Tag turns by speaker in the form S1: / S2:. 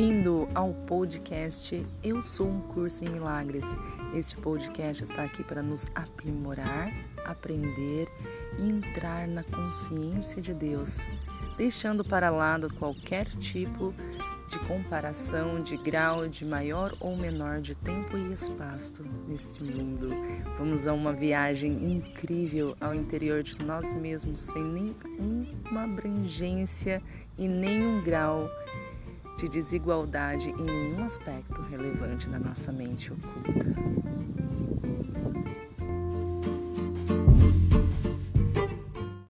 S1: Bem-vindo ao podcast Eu Sou um Curso em Milagres. Este podcast está aqui para nos aprimorar, aprender e entrar na consciência de Deus, deixando para lado qualquer tipo de comparação de grau de maior ou menor de tempo e espaço neste mundo. Vamos a uma viagem incrível ao interior de nós mesmos, sem nenhuma abrangência e nenhum grau de desigualdade em nenhum aspecto relevante da nossa mente oculta.